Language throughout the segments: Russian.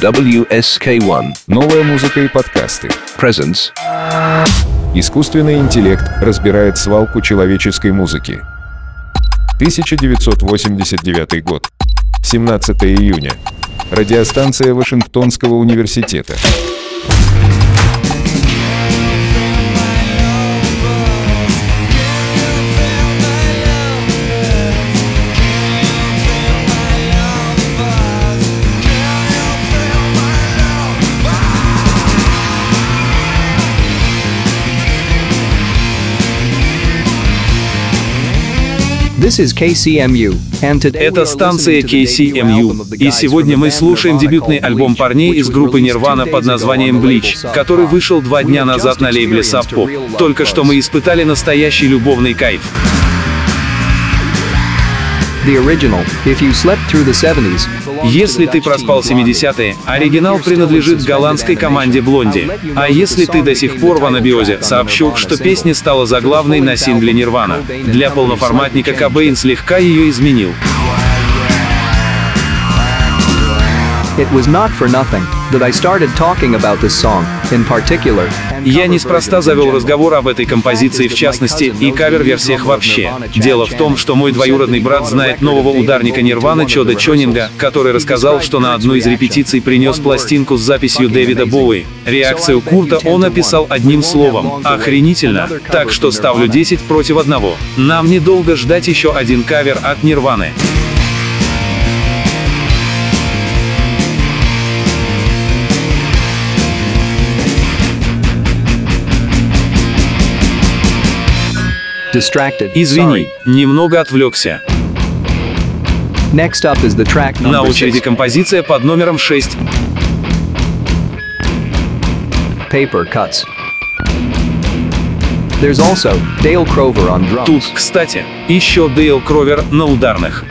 WSK1 Новая музыка и подкасты. presents Искусственный интеллект разбирает свалку человеческой музыки. 1989 год. 17 июня. Радиостанция Вашингтонского университета. Это станция KCMU, и сегодня мы слушаем дебютный альбом парней из группы Nirvana под названием Bleach, который вышел два дня назад на лейбле Sub Pop. Только что мы испытали настоящий любовный кайф. Если ты проспал team Blondie. 70-е, оригинал принадлежит голландской команде Блонди. А если ты до сих пор в анабиозе, сообщу, что песня стала заглавной на сингле Нирвана. Для полноформатника Кобейн слегка ее изменил. It was not for nothing Я неспроста завел разговор об этой композиции в частности и кавер-версиях вообще. Дело в том, что мой двоюродный брат знает нового ударника Нирваны Чода Чонинга, который рассказал, что на одной из репетиций принес пластинку с записью Дэвида Боуи. Реакцию Курта он описал одним словом – охренительно. Так что ставлю 10 против одного. Нам недолго ждать еще один кавер от Нирваны. Извини, Sorry. немного отвлекся. Next up is the track На очереди six, композиция под номером 6. Paper Cuts. There's also Dale Crover on drums. Тут, кстати, еще Дейл Кровер на ударных.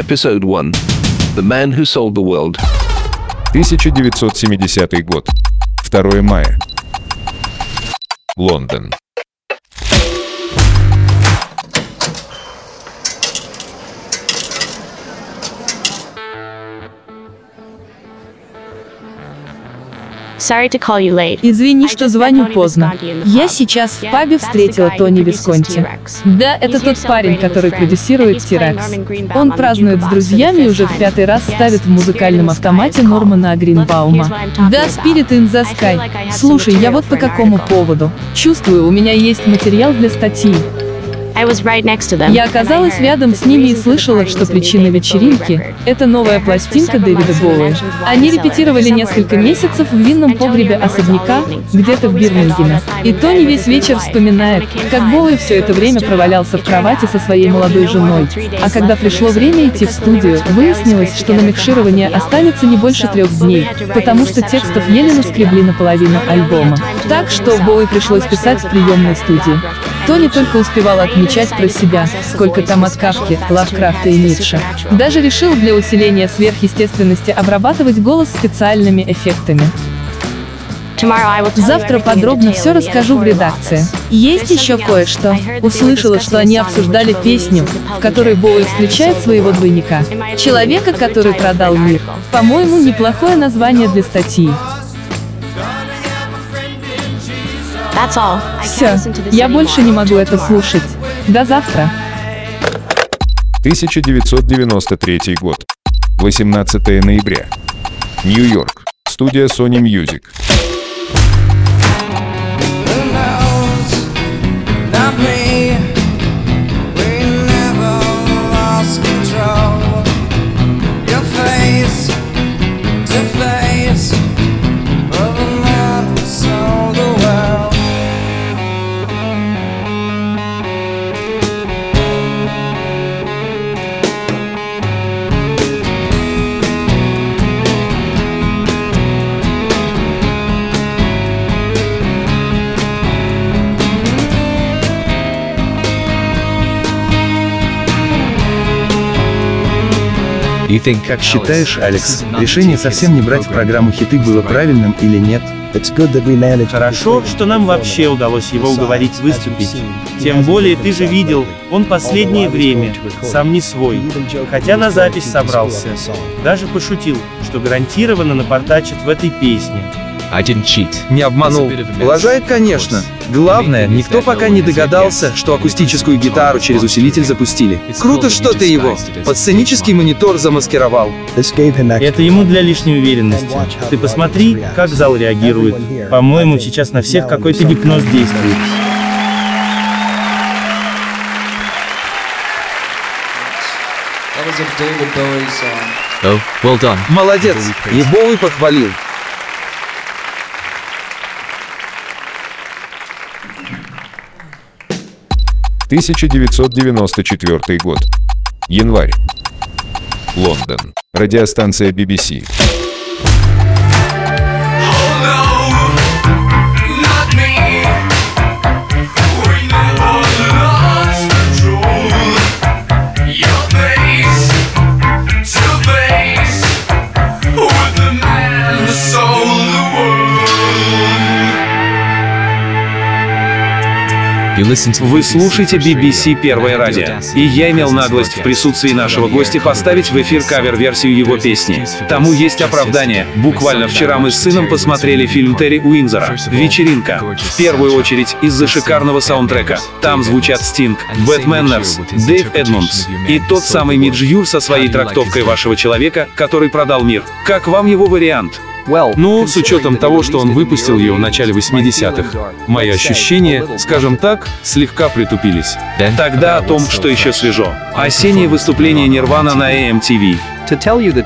Episode 1 The Man Who Sold the World 1970 год. 2 мая. Лондон. Извини, что звоню поздно. Я сейчас в пабе встретила Тони Висконти. Да, это тот парень, который продюсирует Greenbaum Он празднует с друзьями и уже в пятый раз ставит в музыкальном автомате Нормана. Гринбаума. Да. Spirit in the Sky. Слушай, я вот по какому поводу. Чувствую, у меня есть материал для статьи. Я оказалась рядом с ними и слышала, что причина вечеринки это новая пластинка Дэвида Боуи. Они репетировали несколько месяцев в винном погребе особняка где-то в Бирмингеме. И Тони весь вечер вспоминает, как Боуи все это время провалялся в кровати со своей молодой женой. А когда пришло время идти в студию, выяснилось, что на микширование останется не больше трех дней, потому что текстов еле наскребли наполовину альбома. Так что. Боуи пришлось писать в приемной студии. Тони только успевал отмечать про себя, сколько там от Кавки, Лавкрафта и Ницше. Даже решил для усиления сверхъестественности обрабатывать голос специальными эффектами. Завтра подробно все расскажу в редакции. Есть еще кое-что. Услышала, что они обсуждали песню, в которой. Боуи встречает своего двойника. Человека, который продал мир. По-моему, неплохое название для статьи. Все, я больше не могу это слушать. До завтра. 1993 год. 18 ноября. Нью-Йорк. Студия Sony Music. Как считаешь, Алекс, решение совсем не брать в программу хиты было правильным или нет? Хорошо, что нам вообще удалось его уговорить выступить. Тем более ты же видел, он последнее время, сам не свой. Хотя на запись собрался. Даже пошутил, что гарантированно напортачит в этой песне. Не обманул. Лажает, конечно. Главное, никто пока не догадался, что акустическую гитару через усилитель запустили. Круто, что ты его под сценический монитор замаскировал. Это ему для лишней уверенности. Ты посмотри, как зал реагирует. По-моему, сейчас на всех какой-то гипноз действует. Молодец. Ебовый похвалил. – 1994 год. Январь. Лондон. Радиостанция BBC. Вы слушаете BBC Первое радио. И я имел наглость в присутствии нашего гостя поставить в эфир кавер-версию его песни. Тому есть оправдание. Буквально вчера мы с сыном посмотрели фильм Терри Уинзера «Вечеринка». В первую очередь из-за шикарного саундтрека. Там звучат Стинг, Bad Manners, Дэйв Эдмундс и тот самый Мидж Юр со своей трактовкой вашего человека, который продал мир. Как вам его вариант? Ну, с учетом того, что он выпустил ее в начале 80-х, мои ощущения, скажем так, слегка притупились. Тогда о том, что еще свежо. Осеннее выступление Нирвана на AMTV.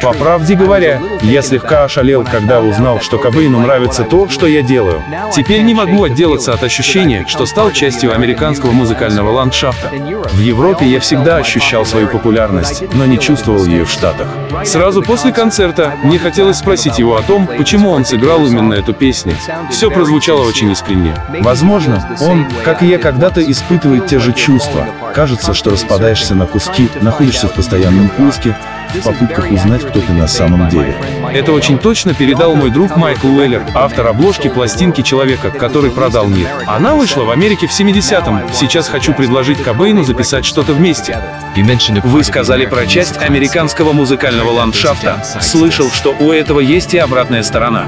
По правде говоря, я слегка ошалел, когда узнал, что Кобейну нравится то, что я делаю. Теперь не могу отделаться от ощущения, что стал частью американского музыкального ландшафта. В Европе я всегда ощущал свою популярность, но не чувствовал ее в Штатах. Сразу после концерта мне хотелось спросить его о том, почему он сыграл именно эту песню. Все прозвучало очень искренне. Возможно, он, как и я когда-то, испытывает те же чувства. Кажется, что распадаешься на куски, находишься в постоянном поиске, в попытках узнать, кто ты на самом деле. Это очень точно передал мой друг Майкл Уэллер, автор обложки пластинки «Человека, который продал мир». Она вышла в Америке в 70-м. Сейчас хочу предложить Кобейну записать что-то вместе. Вы сказали про часть американского музыкального ландшафта. Слышал, что у этого есть и обратная сторона.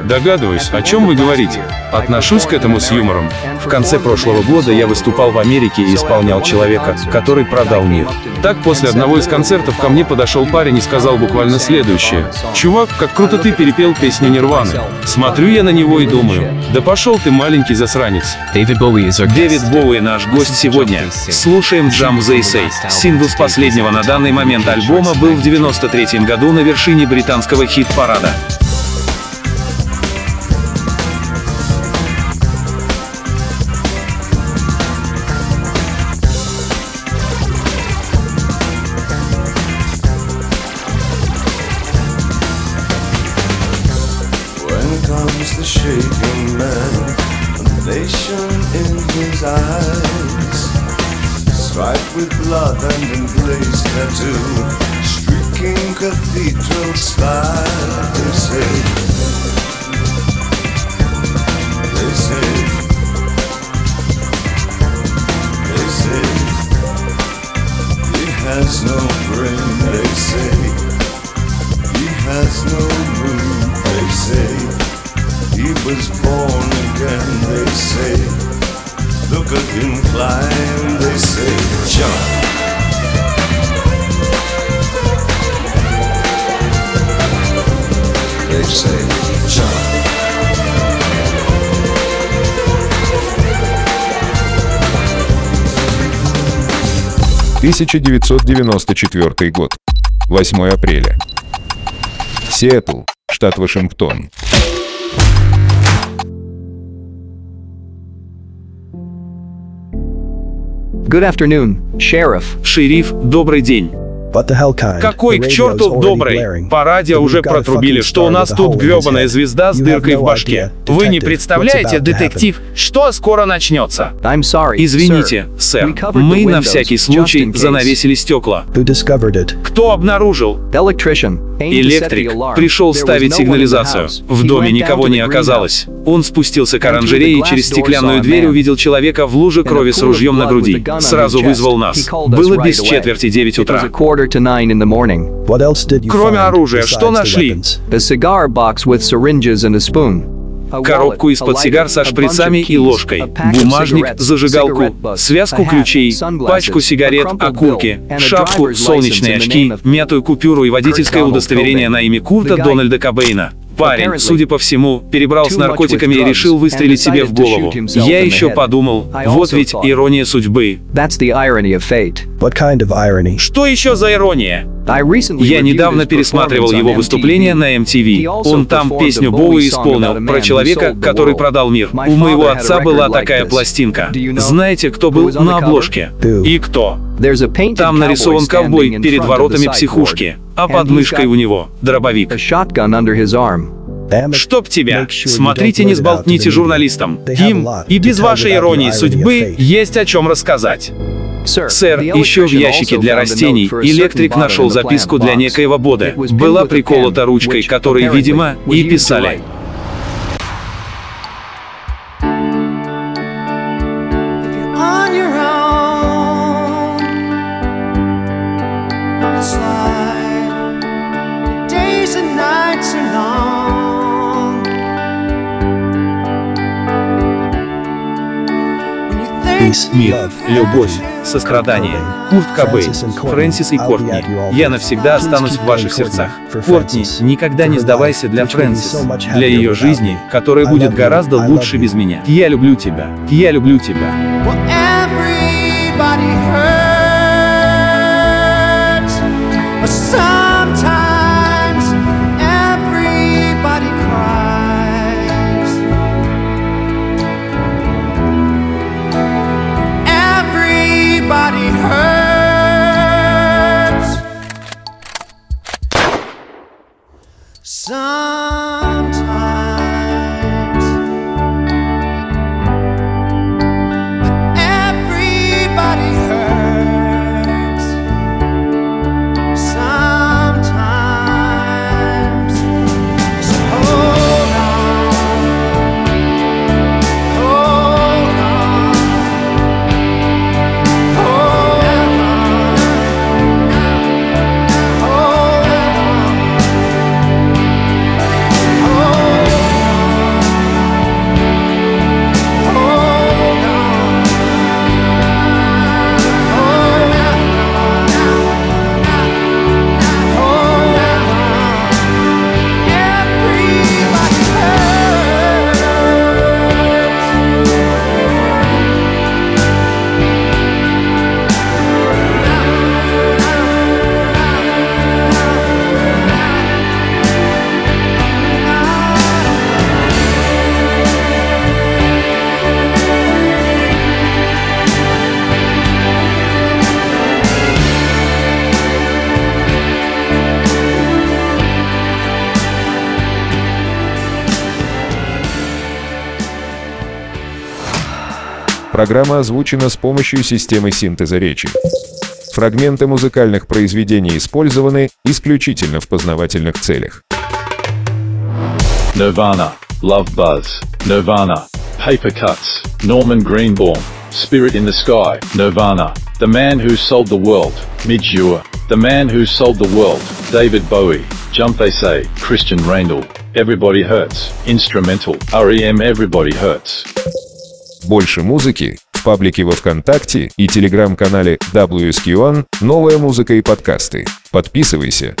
Догадываюсь, о чем вы говорите. Отношусь к этому с юмором. В конце прошлого года я выступал в Америке и исполнял человека, который продал мир. Так, после одного из концертов ко мне подошел парень и сказал буквально следующее. «Чувак, как круто ты перепел песню Нирваны». Смотрю я на него и думаю, да пошел ты, маленький засранец. Дэвид Боуи наш гость сегодня. Слушаем Jump They Say. Сингл с последнего на данный момент альбома был в 93 году на вершине британского хит-парада. 1994 год. 8 апреля. Сиэтл, штат Вашингтон. Good afternoon, Sheriff. Шериф, добрый день. Какой к черту добрый? По радио уже протрубили, что у нас тут гребаная звезда с дыркой в башке. Вы не представляете, детектив, что скоро начнется? Извините, сэр, мы на всякий случай занавесили стекла. Кто обнаружил? Электрик пришел ставить сигнализацию. В доме никого не оказалось. Он спустился к оранжерее и через стеклянную дверь увидел человека в луже крови с ружьем на груди. Сразу вызвал нас. Было без четверти 9 утра. Кроме оружия, что нашли? Коробку из-под сигар со шприцами и ложкой, бумажник, зажигалку, связку ключей, пачку сигарет, окурки, шапку, солнечные очки, мятую купюру и водительское удостоверение на имя Курта Дональда Кобейна. Парень, судя по всему, перебрал с наркотиками и решил выстрелить себе в голову. Я еще подумал, вот ведь ирония судьбы. Что еще за ирония? Я недавно пересматривал его выступление на MTV. Он там песню Боуи исполнил про человека, который продал мир. У моего отца была такая пластинка. Знаете, кто был на обложке? И кто? Там нарисован ковбой перед воротами психушки, а под мышкой у него дробовик. Чтоб тебя! Смотрите, не сболтните журналистам. Им и без вашей иронии судьбы есть о чем рассказать. Сэр, еще в ящике для растений электрик нашел записку для некоего Бода. Была приколота ручкой, которой, видимо, и писали. Мир, любовь, сострадание. Курт Кобейн, Фрэнсис и Кортни. Я навсегда останусь в ваших сердцах. Кортни, никогда не сдавайся для Фрэнсис. Для ее жизни, которая будет гораздо лучше без меня. Я люблю тебя. Я люблю тебя. well, everybody hurts, Программа озвучена с помощью системы синтеза речи. Фрагменты музыкальных произведений использованы исключительно в познавательных целях. Nirvana, Love Buzz, Nirvana, Paper Cuts, Norman Greenbaum, Spirit in the Sky, Nirvana, The Man Who Sold the World, Midge Ure, The Man Who Sold the World, David Bowie, Jump They Say, Christian Randall, Everybody Hurts, Instrumental, REM Everybody Hurts. Больше музыки в паблике во Вконтакте и телеграм-канале WSQ1 «Новая музыка и подкасты». Подписывайся.